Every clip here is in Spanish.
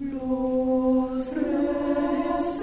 Los reas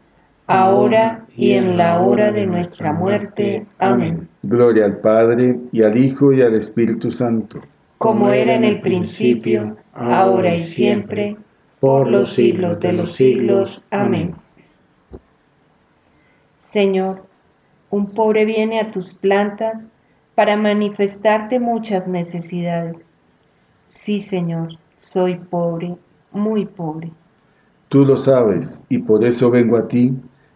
ahora y en la hora de nuestra muerte. Amén. Gloria al Padre, y al Hijo, y al Espíritu Santo. Como era en el principio, ahora y siempre, por los siglos de los siglos. Amén. Señor, un pobre viene a tus plantas para manifestarte muchas necesidades. Sí, Señor, soy pobre, muy pobre. Tú lo sabes, y por eso vengo a ti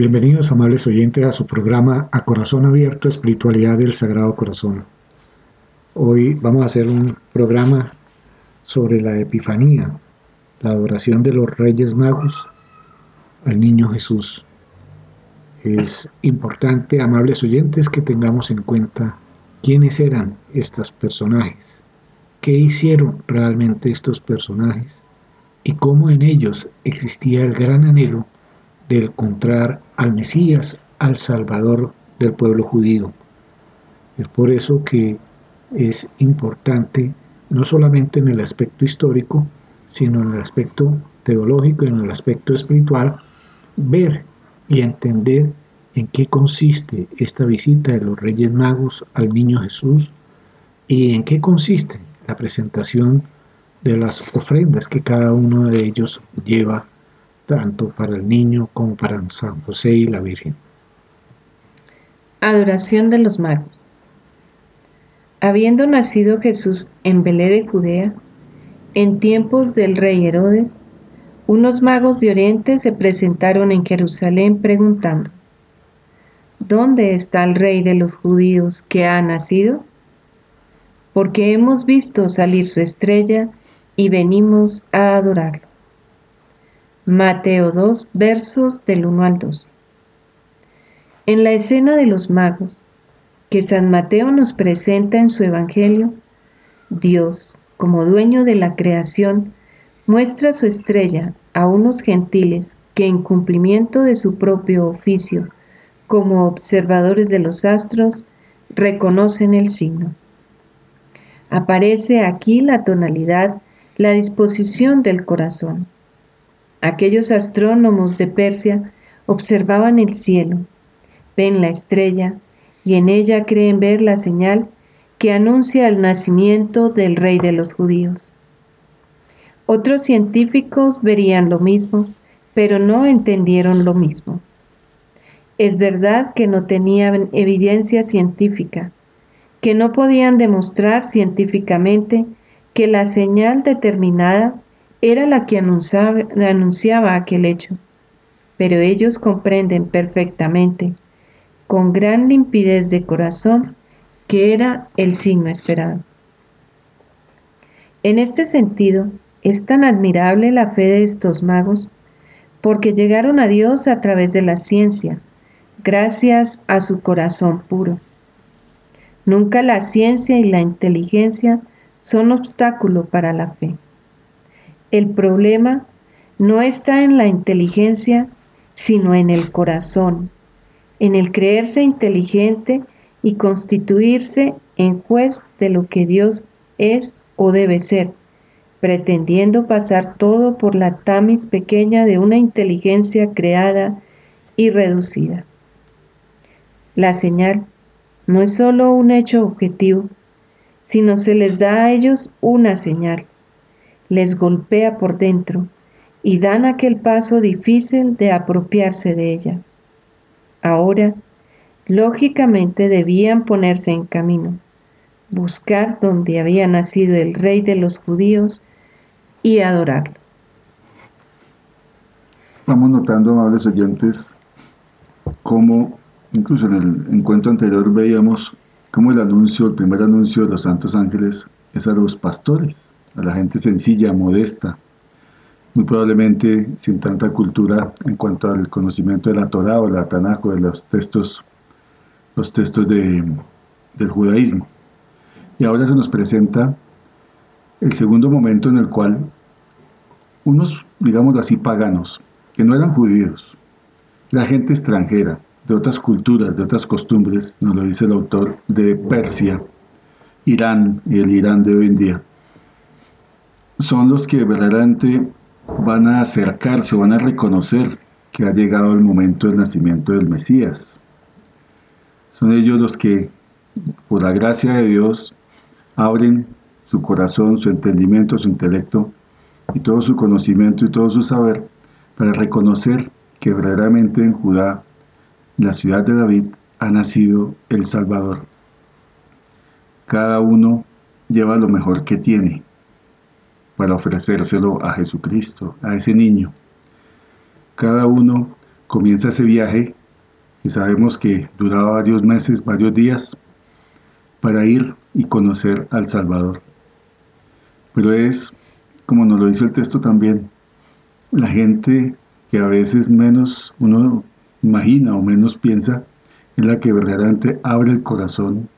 Bienvenidos amables oyentes a su programa A Corazón Abierto, Espiritualidad del Sagrado Corazón. Hoy vamos a hacer un programa sobre la Epifanía, la adoración de los Reyes Magos al Niño Jesús. Es importante, amables oyentes, que tengamos en cuenta quiénes eran estos personajes, qué hicieron realmente estos personajes y cómo en ellos existía el gran anhelo de encontrar al Mesías, al Salvador del pueblo judío. Es por eso que es importante, no solamente en el aspecto histórico, sino en el aspecto teológico y en el aspecto espiritual, ver y entender en qué consiste esta visita de los Reyes Magos al Niño Jesús y en qué consiste la presentación de las ofrendas que cada uno de ellos lleva tanto para el niño como para San José y la Virgen. Adoración de los magos. Habiendo nacido Jesús en Belé de Judea, en tiempos del rey Herodes, unos magos de Oriente se presentaron en Jerusalén preguntando, ¿Dónde está el rey de los judíos que ha nacido? Porque hemos visto salir su estrella y venimos a adorarlo. Mateo 2, versos del 1 al 2. En la escena de los magos, que San Mateo nos presenta en su Evangelio, Dios, como dueño de la creación, muestra su estrella a unos gentiles que en cumplimiento de su propio oficio como observadores de los astros, reconocen el signo. Aparece aquí la tonalidad, la disposición del corazón Aquellos astrónomos de Persia observaban el cielo, ven la estrella y en ella creen ver la señal que anuncia el nacimiento del rey de los judíos. Otros científicos verían lo mismo, pero no entendieron lo mismo. Es verdad que no tenían evidencia científica, que no podían demostrar científicamente que la señal determinada era la que anunciaba, anunciaba aquel hecho, pero ellos comprenden perfectamente, con gran limpidez de corazón, que era el signo esperado. En este sentido, es tan admirable la fe de estos magos, porque llegaron a Dios a través de la ciencia, gracias a su corazón puro. Nunca la ciencia y la inteligencia son obstáculo para la fe. El problema no está en la inteligencia, sino en el corazón, en el creerse inteligente y constituirse en juez de lo que Dios es o debe ser, pretendiendo pasar todo por la tamis pequeña de una inteligencia creada y reducida. La señal no es sólo un hecho objetivo, sino se les da a ellos una señal les golpea por dentro y dan aquel paso difícil de apropiarse de ella. Ahora, lógicamente debían ponerse en camino, buscar donde había nacido el rey de los judíos y adorarlo. Vamos notando, amables oyentes, cómo incluso en el encuentro anterior veíamos cómo el anuncio, el primer anuncio de los santos ángeles es a los pastores a la gente sencilla, modesta, muy probablemente sin tanta cultura en cuanto al conocimiento de la Torah o la Tanakh o de los textos, los textos de, del judaísmo. Y ahora se nos presenta el segundo momento en el cual unos, digamos así, paganos, que no eran judíos, la gente extranjera, de otras culturas, de otras costumbres, nos lo dice el autor de Persia, Irán y el Irán de hoy en día, son los que verdaderamente van a acercarse van a reconocer que ha llegado el momento del nacimiento del Mesías. Son ellos los que, por la gracia de Dios, abren su corazón, su entendimiento, su intelecto y todo su conocimiento y todo su saber para reconocer que verdaderamente en Judá, la ciudad de David, ha nacido el Salvador. Cada uno lleva lo mejor que tiene para ofrecérselo a Jesucristo, a ese niño. Cada uno comienza ese viaje y sabemos que duraba varios meses, varios días, para ir y conocer al Salvador. Pero es, como nos lo dice el texto también, la gente que a veces menos uno imagina o menos piensa, es la que verdaderamente abre el corazón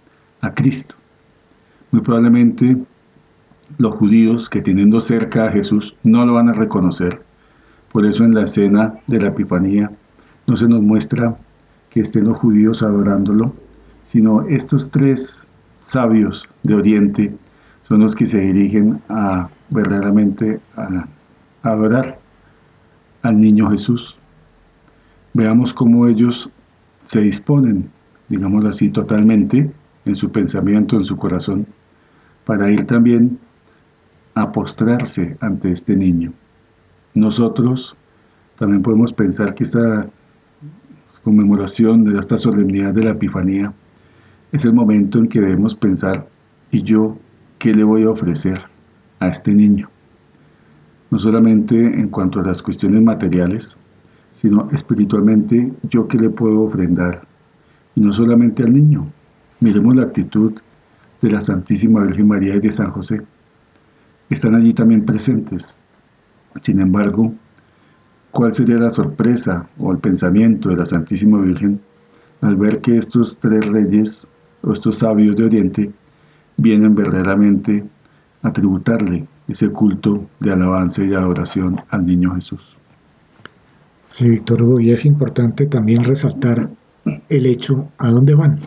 a Cristo. Muy probablemente los judíos que teniendo cerca a Jesús no lo van a reconocer. Por eso en la escena de la Epifanía no se nos muestra que estén los judíos adorándolo, sino estos tres sabios de Oriente son los que se dirigen a verdaderamente a, adorar al niño Jesús. Veamos cómo ellos se disponen, digámoslo así, totalmente en su pensamiento, en su corazón, para ir también a postrarse ante este niño. Nosotros también podemos pensar que esta conmemoración de esta solemnidad de la Epifanía es el momento en que debemos pensar, ¿y yo qué le voy a ofrecer a este niño? No solamente en cuanto a las cuestiones materiales, sino espiritualmente, ¿yo qué le puedo ofrendar? Y no solamente al niño. Miremos la actitud de la Santísima Virgen María y de San José. Están allí también presentes. Sin embargo, ¿Cuál sería la sorpresa o el pensamiento de la Santísima Virgen al ver que estos tres reyes o estos sabios de Oriente vienen verdaderamente a tributarle ese culto de alabanza y adoración al niño Jesús? Sí, Víctor Hugo, y es importante también resaltar el hecho a dónde van.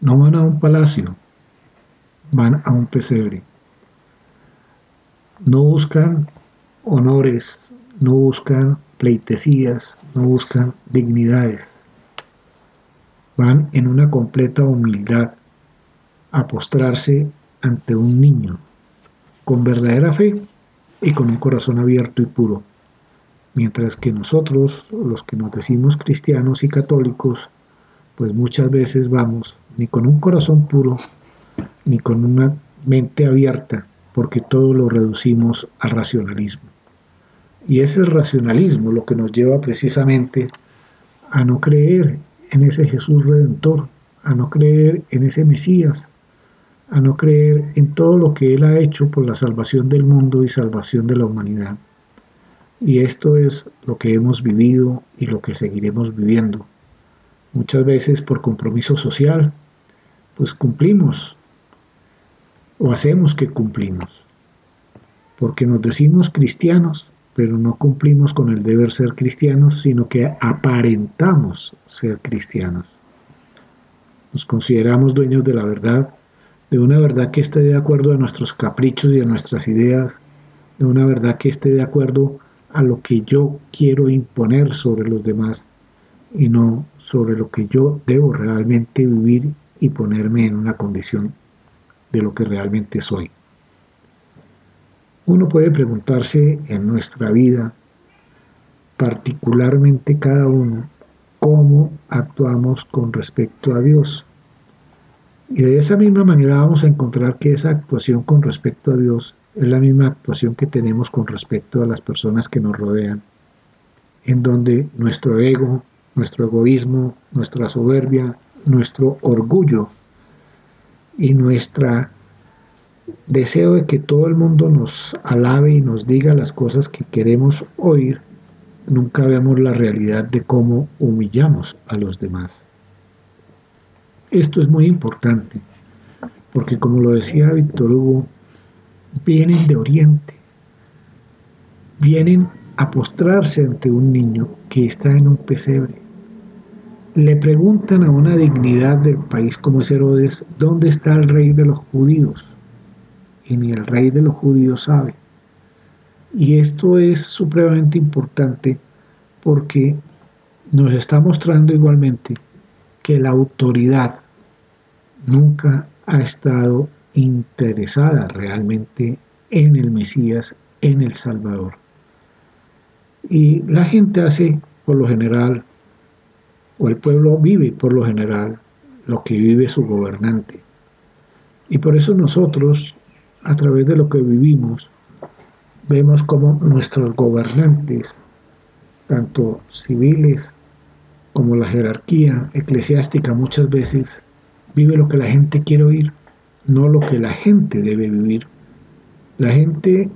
No van a un palacio, van a un pesebre. No buscan honores, no buscan pleitesías, no buscan dignidades. Van en una completa humildad a postrarse ante un niño, con verdadera fe y con un corazón abierto y puro. Mientras que nosotros, los que nos decimos cristianos y católicos, pues muchas veces vamos ni con un corazón puro, ni con una mente abierta, porque todo lo reducimos al racionalismo. Y es el racionalismo lo que nos lleva precisamente a no creer en ese Jesús redentor, a no creer en ese Mesías, a no creer en todo lo que Él ha hecho por la salvación del mundo y salvación de la humanidad. Y esto es lo que hemos vivido y lo que seguiremos viviendo. Muchas veces por compromiso social, pues cumplimos o hacemos que cumplimos, porque nos decimos cristianos, pero no cumplimos con el deber ser cristianos, sino que aparentamos ser cristianos. Nos consideramos dueños de la verdad, de una verdad que esté de acuerdo a nuestros caprichos y a nuestras ideas, de una verdad que esté de acuerdo a lo que yo quiero imponer sobre los demás y no sobre lo que yo debo realmente vivir y ponerme en una condición de lo que realmente soy. Uno puede preguntarse en nuestra vida, particularmente cada uno, cómo actuamos con respecto a Dios. Y de esa misma manera vamos a encontrar que esa actuación con respecto a Dios es la misma actuación que tenemos con respecto a las personas que nos rodean, en donde nuestro ego, nuestro egoísmo, nuestra soberbia, nuestro orgullo y nuestra deseo de que todo el mundo nos alabe y nos diga las cosas que queremos oír, nunca vemos la realidad de cómo humillamos a los demás. Esto es muy importante, porque como lo decía Víctor Hugo, vienen de Oriente, vienen a postrarse ante un niño que está en un pesebre. Le preguntan a una dignidad del país como es Herodes, ¿dónde está el rey de los judíos? y ni el rey de los judíos sabe. Y esto es supremamente importante porque nos está mostrando igualmente que la autoridad nunca ha estado interesada realmente en el Mesías, en el Salvador. Y la gente hace por lo general, o el pueblo vive por lo general, lo que vive su gobernante. Y por eso nosotros a través de lo que vivimos, vemos como nuestros gobernantes tanto civiles como la jerarquía eclesiástica muchas veces vive lo que la gente quiere oír, no lo que la gente debe vivir. La gente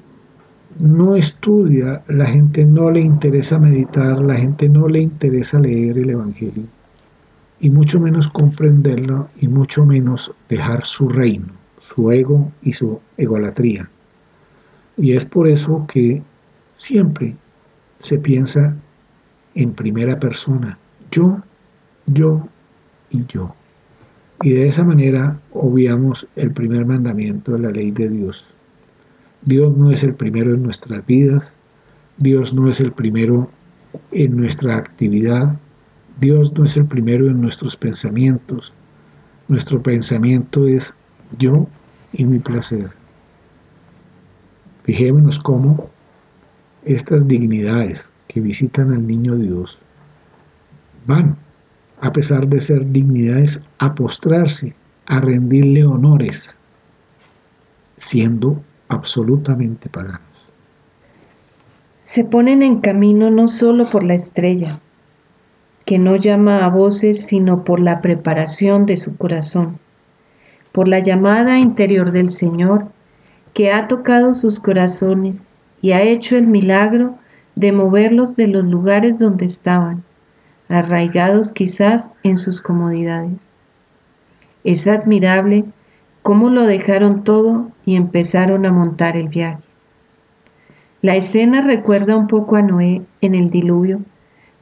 no estudia, la gente no le interesa meditar, la gente no le interesa leer el Evangelio, y mucho menos comprenderlo, y mucho menos dejar su reino, su ego y su egolatría. Y es por eso que siempre se piensa en primera persona, yo, yo y yo. Y de esa manera obviamos el primer mandamiento de la ley de Dios. Dios no es el primero en nuestras vidas, Dios no es el primero en nuestra actividad, Dios no es el primero en nuestros pensamientos. Nuestro pensamiento es yo y mi placer. Fijémonos cómo estas dignidades que visitan al niño Dios van, a pesar de ser dignidades, a postrarse, a rendirle honores, siendo absolutamente paganos. Se ponen en camino no solo por la estrella, que no llama a voces, sino por la preparación de su corazón, por la llamada interior del Señor, que ha tocado sus corazones y ha hecho el milagro de moverlos de los lugares donde estaban, arraigados quizás en sus comodidades. Es admirable cómo lo dejaron todo y empezaron a montar el viaje. La escena recuerda un poco a Noé en el diluvio,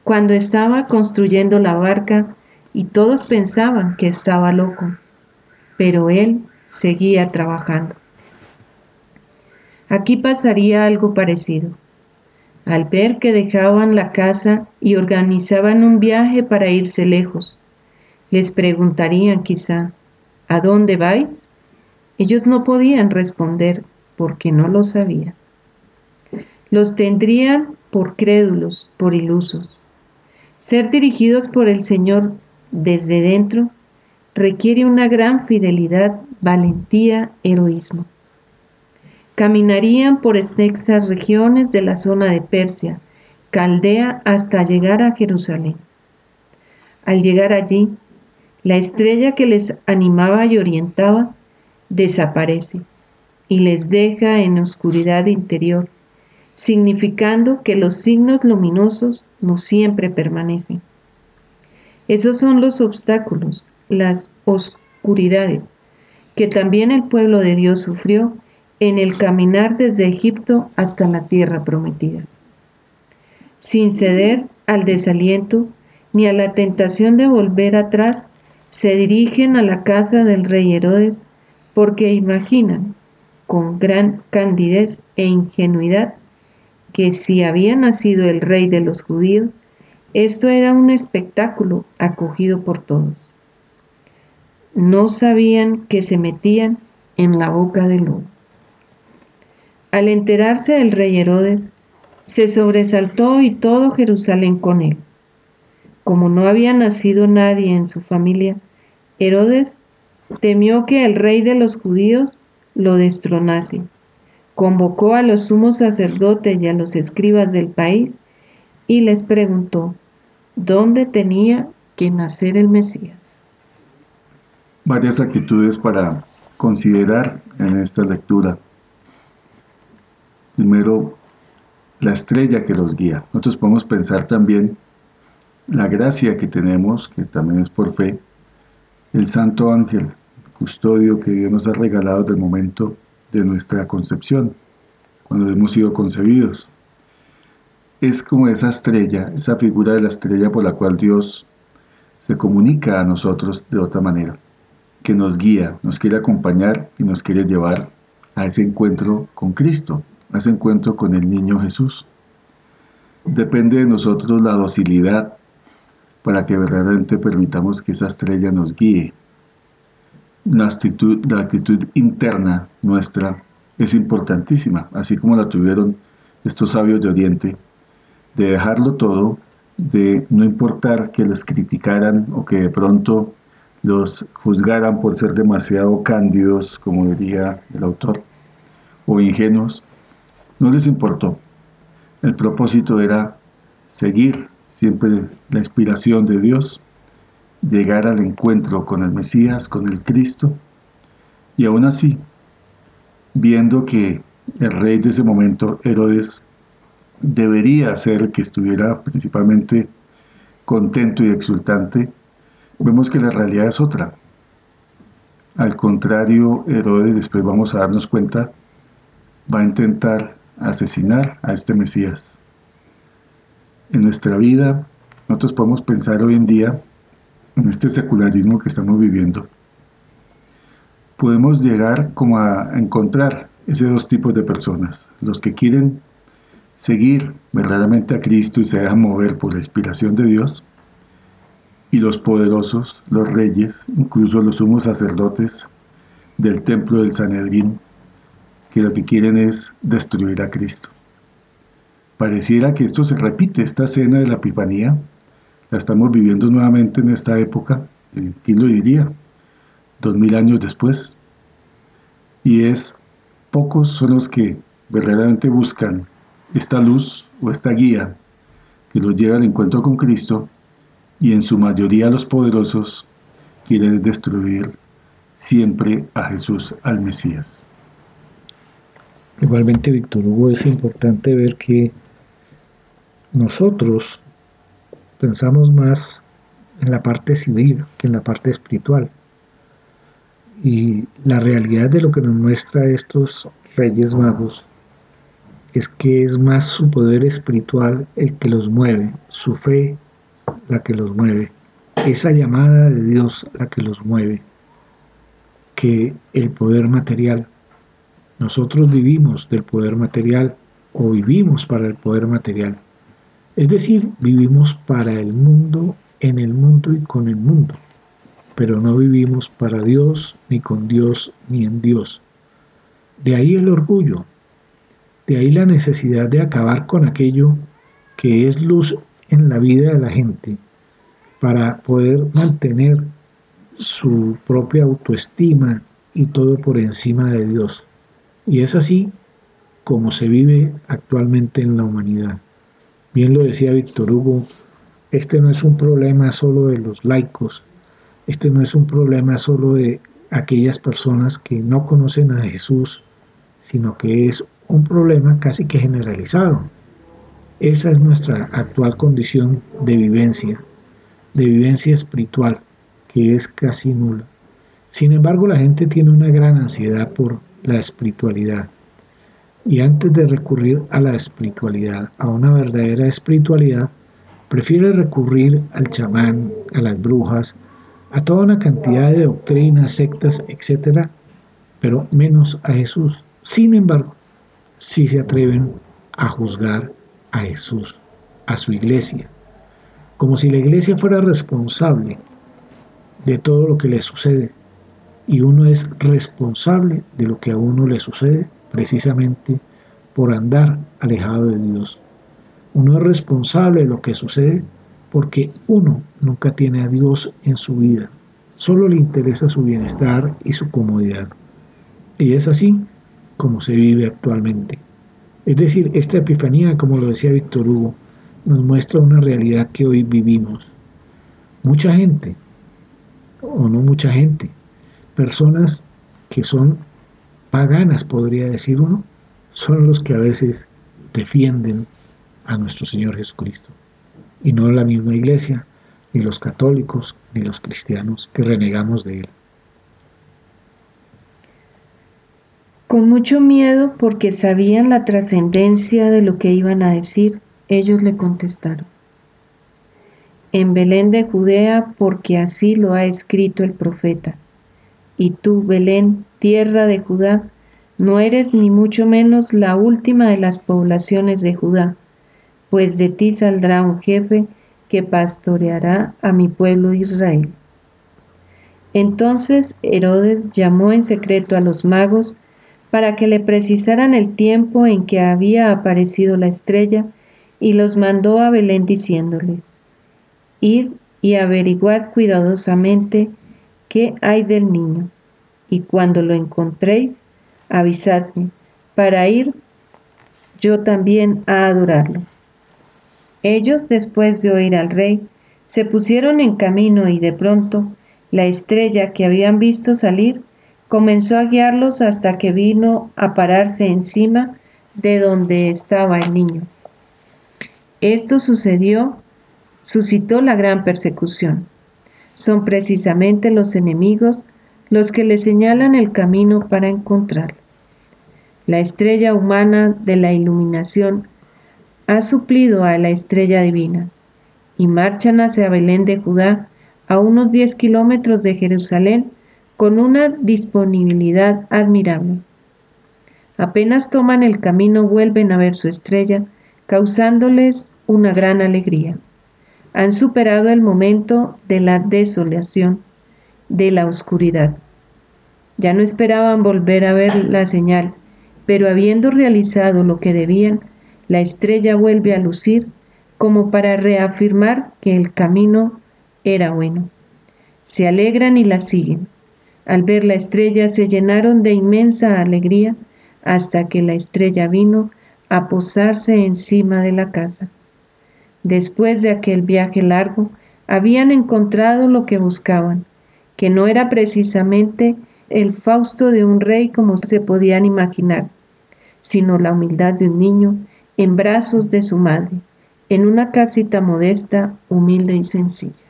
cuando estaba construyendo la barca y todos pensaban que estaba loco, pero él seguía trabajando. Aquí pasaría algo parecido. Al ver que dejaban la casa y organizaban un viaje para irse lejos, les preguntarían quizá, ¿a dónde vais? Ellos no podían responder porque no lo sabían. Los tendrían por crédulos, por ilusos. Ser dirigidos por el Señor desde dentro requiere una gran fidelidad, valentía, heroísmo. Caminarían por extensas regiones de la zona de Persia, Caldea, hasta llegar a Jerusalén. Al llegar allí, la estrella que les animaba y orientaba desaparece y les deja en oscuridad interior, significando que los signos luminosos no siempre permanecen. Esos son los obstáculos, las oscuridades, que también el pueblo de Dios sufrió en el caminar desde Egipto hasta la tierra prometida. Sin ceder al desaliento ni a la tentación de volver atrás, se dirigen a la casa del rey Herodes porque imaginan con gran candidez e ingenuidad que si había nacido el rey de los judíos, esto era un espectáculo acogido por todos. No sabían que se metían en la boca del lobo. Al enterarse el rey Herodes, se sobresaltó y todo Jerusalén con él. Como no había nacido nadie en su familia, Herodes temió que el rey de los judíos lo destronase. Convocó a los sumos sacerdotes y a los escribas del país y les preguntó dónde tenía que nacer el Mesías. Varias actitudes para considerar en esta lectura. Primero, la estrella que los guía. Nosotros podemos pensar también la gracia que tenemos, que también es por fe, el santo ángel, custodio que Dios nos ha regalado del momento de nuestra concepción, cuando hemos sido concebidos. Es como esa estrella, esa figura de la estrella por la cual Dios se comunica a nosotros de otra manera, que nos guía, nos quiere acompañar y nos quiere llevar a ese encuentro con Cristo, ese encuentro con el niño Jesús. Depende de nosotros la docilidad para que verdaderamente permitamos que esa estrella nos guíe. La actitud, la actitud interna nuestra es importantísima, así como la tuvieron estos sabios de Oriente, de dejarlo todo, de no importar que les criticaran o que de pronto los juzgaran por ser demasiado cándidos, como diría el autor, o ingenuos, no les importó. El propósito era seguir siempre la inspiración de Dios, llegar al encuentro con el Mesías, con el Cristo, y aún así, viendo que el rey de ese momento, Herodes, debería ser el que estuviera principalmente contento y exultante, vemos que la realidad es otra. Al contrario, Herodes, después vamos a darnos cuenta, va a intentar asesinar a este Mesías. En nuestra vida, nosotros podemos pensar hoy en día, en este secularismo que estamos viviendo, podemos llegar como a encontrar esos dos tipos de personas, los que quieren seguir verdaderamente a Cristo y se dejan mover por la inspiración de Dios, y los poderosos, los reyes, incluso los sumos sacerdotes del templo del Sanedrín, que lo que quieren es destruir a Cristo. Pareciera que esto se repite, esta escena de la Epifanía, la estamos viviendo nuevamente en esta época, eh, ¿quién lo diría? Dos mil años después. Y es, pocos son los que verdaderamente buscan esta luz o esta guía que los lleva al encuentro con Cristo y en su mayoría los poderosos quieren destruir siempre a Jesús, al Mesías. Igualmente, Víctor Hugo, es importante ver que nosotros pensamos más en la parte civil que en la parte espiritual. Y la realidad de lo que nos muestra estos reyes magos es que es más su poder espiritual el que los mueve, su fe la que los mueve, esa llamada de Dios la que los mueve, que el poder material. Nosotros vivimos del poder material o vivimos para el poder material. Es decir, vivimos para el mundo, en el mundo y con el mundo, pero no vivimos para Dios, ni con Dios, ni en Dios. De ahí el orgullo, de ahí la necesidad de acabar con aquello que es luz en la vida de la gente para poder mantener su propia autoestima y todo por encima de Dios. Y es así como se vive actualmente en la humanidad. Bien lo decía Víctor Hugo, este no es un problema solo de los laicos, este no es un problema solo de aquellas personas que no conocen a Jesús, sino que es un problema casi que generalizado. Esa es nuestra actual condición de vivencia, de vivencia espiritual, que es casi nula. Sin embargo, la gente tiene una gran ansiedad por la espiritualidad. Y antes de recurrir a la espiritualidad, a una verdadera espiritualidad, prefiere recurrir al chamán, a las brujas, a toda una cantidad de doctrinas, sectas, etc., pero menos a Jesús. Sin embargo, sí se atreven a juzgar a Jesús, a su iglesia, como si la iglesia fuera responsable de todo lo que le sucede. Y uno es responsable de lo que a uno le sucede precisamente por andar alejado de Dios. Uno es responsable de lo que sucede porque uno nunca tiene a Dios en su vida. Solo le interesa su bienestar y su comodidad. Y es así como se vive actualmente. Es decir, esta epifanía, como lo decía Víctor Hugo, nos muestra una realidad que hoy vivimos. Mucha gente, o no mucha gente, personas que son paganas, podría decir uno, son los que a veces defienden a nuestro Señor Jesucristo. Y no la misma iglesia, ni los católicos, ni los cristianos que renegamos de Él. Con mucho miedo porque sabían la trascendencia de lo que iban a decir, ellos le contestaron. En Belén de Judea porque así lo ha escrito el profeta. Y tú, Belén, tierra de Judá, no eres ni mucho menos la última de las poblaciones de Judá, pues de ti saldrá un jefe que pastoreará a mi pueblo Israel. Entonces Herodes llamó en secreto a los magos, para que le precisaran el tiempo en que había aparecido la estrella, y los mandó a Belén diciéndoles, Id y averiguad cuidadosamente qué hay del niño, y cuando lo encontréis, avisadme, para ir yo también a adorarlo. Ellos, después de oír al rey, se pusieron en camino y de pronto la estrella que habían visto salir comenzó a guiarlos hasta que vino a pararse encima de donde estaba el niño. Esto sucedió, suscitó la gran persecución. Son precisamente los enemigos los que le señalan el camino para encontrarlo. La estrella humana de la iluminación ha suplido a la estrella divina y marchan hacia Belén de Judá, a unos 10 kilómetros de Jerusalén, con una disponibilidad admirable. Apenas toman el camino vuelven a ver su estrella, causándoles una gran alegría. Han superado el momento de la desolación, de la oscuridad. Ya no esperaban volver a ver la señal, pero habiendo realizado lo que debían, la estrella vuelve a lucir como para reafirmar que el camino era bueno. Se alegran y la siguen. Al ver la estrella se llenaron de inmensa alegría hasta que la estrella vino a posarse encima de la casa. Después de aquel viaje largo, habían encontrado lo que buscaban, que no era precisamente el Fausto de un rey como se podían imaginar, sino la humildad de un niño en brazos de su madre, en una casita modesta, humilde y sencilla.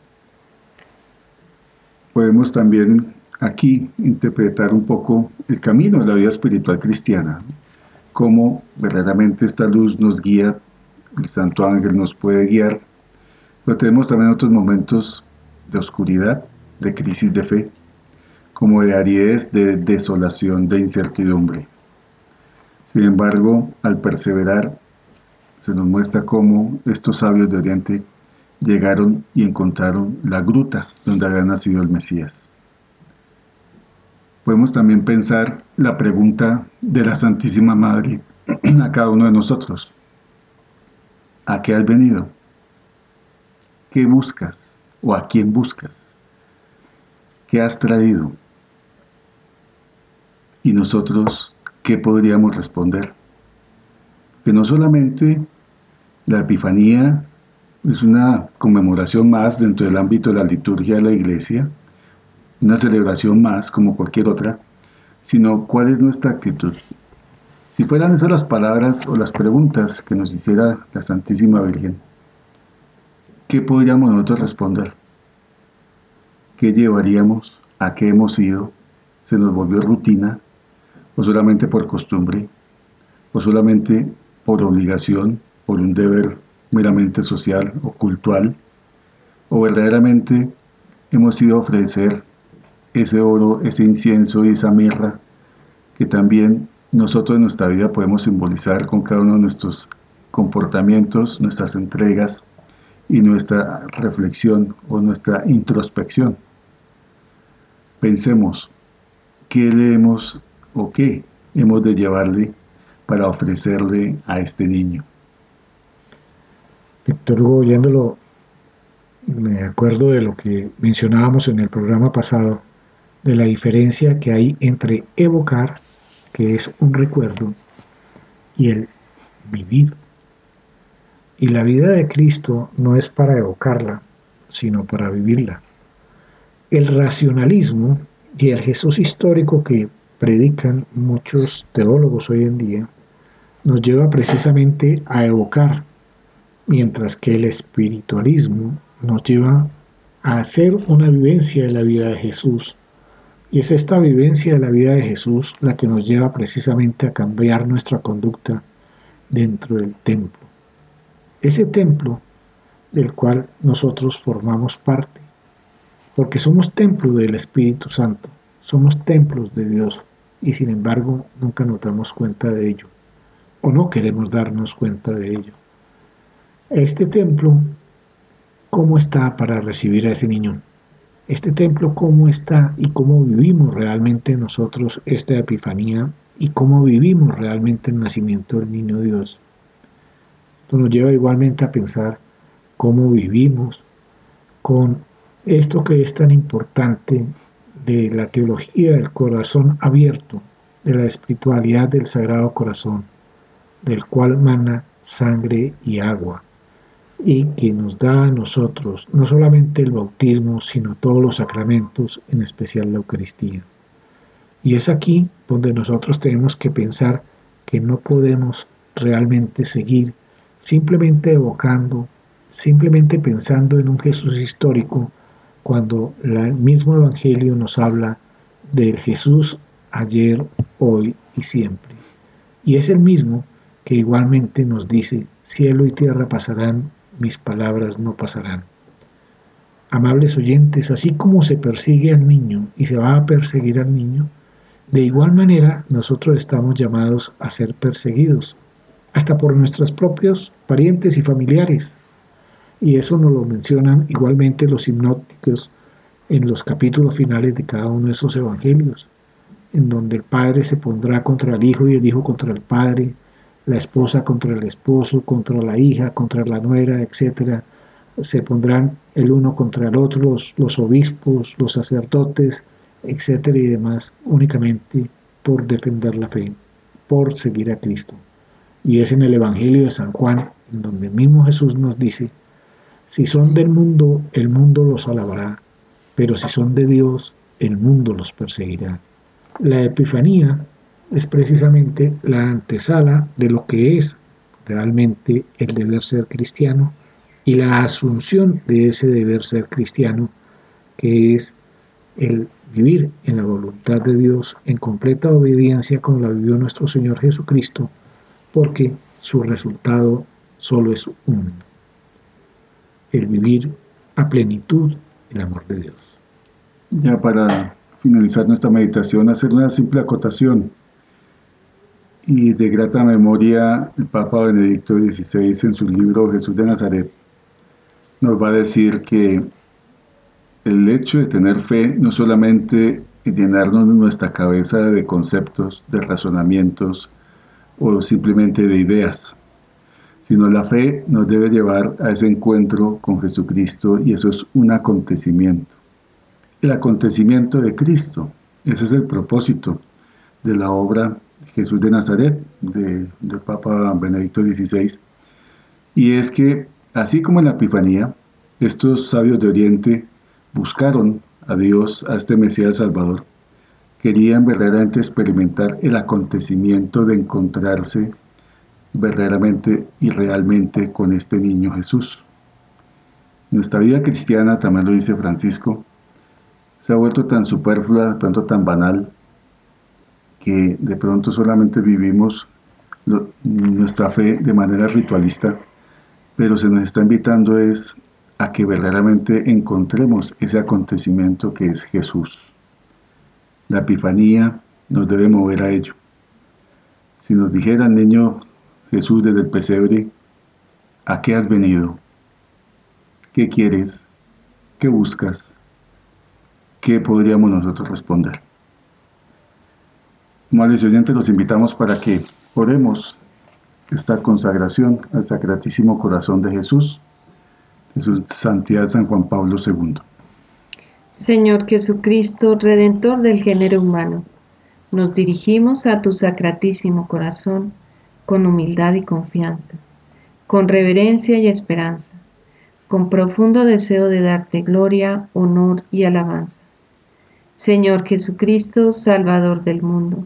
Podemos también aquí interpretar un poco el camino de la vida espiritual cristiana, cómo verdaderamente esta luz nos guía, el Santo Ángel nos puede guiar, pero tenemos también otros momentos de oscuridad, de crisis de fe, como de aridez, de desolación, de incertidumbre. Sin embargo, al perseverar, se nos muestra cómo estos sabios de Oriente llegaron y encontraron la gruta donde había nacido el Mesías. Podemos también pensar la pregunta de la Santísima Madre a cada uno de nosotros. ¿A qué has venido? ¿Qué buscas? ¿O a quién buscas? ¿Qué has traído? Y nosotros, ¿qué podríamos responder? Que no solamente la Epifanía es una conmemoración más dentro del ámbito de la liturgia de la iglesia, una celebración más como cualquier otra, sino cuál es nuestra actitud. Si fueran esas las palabras o las preguntas que nos hiciera la Santísima Virgen, ¿qué podríamos nosotros responder? ¿Qué llevaríamos? ¿A qué hemos ido? ¿Se nos volvió rutina? ¿O solamente por costumbre? ¿O solamente por obligación? por un deber meramente social o cultural, o verdaderamente hemos ido a ofrecer ese oro, ese incienso y esa mirra que también nosotros en nuestra vida podemos simbolizar con cada uno de nuestros comportamientos, nuestras entregas y nuestra reflexión o nuestra introspección. Pensemos qué le hemos o qué hemos de llevarle para ofrecerle a este niño. Víctor Hugo, oyéndolo, me acuerdo de lo que mencionábamos en el programa pasado, de la diferencia que hay entre evocar, que es un recuerdo, y el vivir. Y la vida de Cristo no es para evocarla, sino para vivirla. El racionalismo y el Jesús histórico que predican muchos teólogos hoy en día nos lleva precisamente a evocar mientras que el espiritualismo nos lleva a hacer una vivencia de la vida de Jesús. Y es esta vivencia de la vida de Jesús la que nos lleva precisamente a cambiar nuestra conducta dentro del templo. Ese templo del cual nosotros formamos parte, porque somos templo del Espíritu Santo, somos templos de Dios y sin embargo nunca nos damos cuenta de ello o no queremos darnos cuenta de ello este templo, ¿cómo está para recibir a ese niño? Este templo, ¿cómo está y cómo vivimos realmente nosotros esta epifanía y cómo vivimos realmente el nacimiento del niño Dios? Esto nos lleva igualmente a pensar cómo vivimos con esto que es tan importante de la teología del corazón abierto, de la espiritualidad del Sagrado Corazón, del cual mana sangre y agua y que nos da a nosotros no solamente el bautismo, sino todos los sacramentos, en especial la Eucaristía. Y es aquí donde nosotros tenemos que pensar que no podemos realmente seguir simplemente evocando, simplemente pensando en un Jesús histórico, cuando el mismo Evangelio nos habla del Jesús ayer, hoy y siempre. Y es el mismo que igualmente nos dice, cielo y tierra pasarán, mis palabras no pasarán. Amables oyentes, así como se persigue al niño y se va a perseguir al niño, de igual manera nosotros estamos llamados a ser perseguidos, hasta por nuestros propios parientes y familiares. Y eso nos lo mencionan igualmente los hipnóticos en los capítulos finales de cada uno de esos evangelios, en donde el padre se pondrá contra el hijo y el hijo contra el padre, la esposa contra el esposo, contra la hija, contra la nuera, etc. Se pondrán el uno contra el otro, los, obispos, los sacerdotes, etcétera y demás, únicamente por defender la fe, por seguir a Cristo. Y es en el Evangelio de San Juan, en donde mismo Jesús nos dice, si son del mundo, el mundo los alabará, pero si son de Dios, el mundo los perseguirá. La Epifanía es precisamente la antesala de lo que es realmente el deber ser cristiano y la asunción de ese deber ser cristiano que es el vivir en la voluntad de Dios en completa obediencia como la vivió nuestro Señor Jesucristo, porque su resultado solo es uno, el vivir a plenitud el amor de Dios. Ya para finalizar nuestra meditación, hacer una simple acotación y de grata memoria el Papa Benedicto XVI en su libro Jesús de Nazaret nos va a decir que el hecho de tener fe no solamente llenarnos nuestra cabeza de conceptos, de razonamientos o simplemente de ideas, sino la fe nos debe llevar a ese encuentro con Jesucristo y eso es un acontecimiento. El acontecimiento de Cristo, ese es el propósito de la obra Jesús de Nazaret, del Papa Benedicto XVI, y es que, así como en la Epifanía, estos sabios de Oriente buscaron a Dios, a este Mesías Salvador, querían verdaderamente experimentar el acontecimiento de encontrarse verdaderamente y realmente con este niño Jesús. Nuestra vida cristiana, también lo dice Francisco, se ha vuelto tan superflua, tanto tan banal, que de pronto solamente vivimos nuestra fe de manera ritualista, pero se nos está invitando es a que verdaderamente encontremos ese acontecimiento que es Jesús. La Epifanía nos debe mover a ello. Si nos dijera niño Jesús desde el pesebre, ¿a qué has venido? ¿Qué quieres? ¿Qué buscas? ¿Qué podríamos nosotros responder? Y oyentes, los invitamos para que oremos esta consagración al Sacratísimo Corazón de Jesús, en su santidad San Juan Pablo II. Señor Jesucristo, Redentor del género humano, nos dirigimos a tu Sacratísimo Corazón con humildad y confianza, con reverencia y esperanza, con profundo deseo de darte gloria, honor y alabanza. Señor Jesucristo, Salvador del mundo,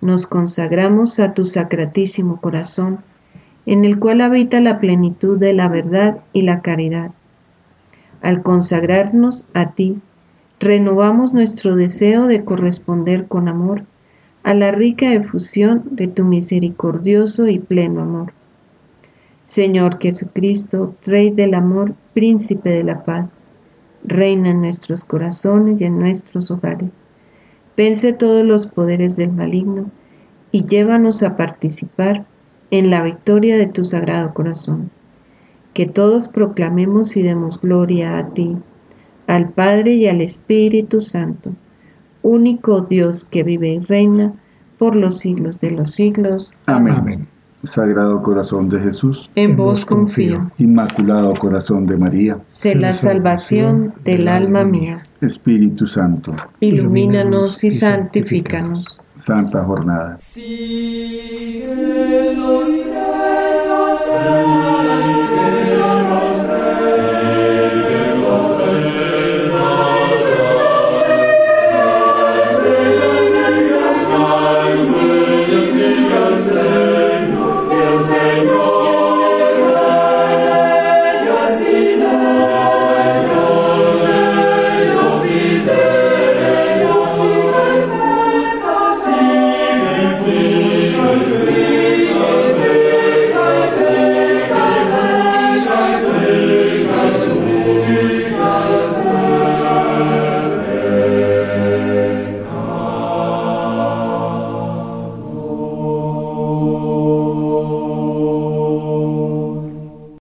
nos consagramos a tu sacratísimo corazón, en el cual habita la plenitud de la verdad y la caridad. Al consagrarnos a ti, renovamos nuestro deseo de corresponder con amor a la rica efusión de tu misericordioso y pleno amor. Señor Jesucristo, Rey del amor, Príncipe de la paz, reina en nuestros corazones y en nuestros hogares Vence todos los poderes del maligno y llévanos a participar en la victoria de tu sagrado corazón. que todos proclamemos y demos gloria a ti, al Padre y al Espíritu Santo, único Dios que vive y reina por los siglos de los siglos. Amén. Sagrado Corazón de Jesús, en vos confío. Inmaculado Corazón de María, sé la salvación del alma mía. Espíritu Santo, ilumínanos y santifícanos. Santa Jornada.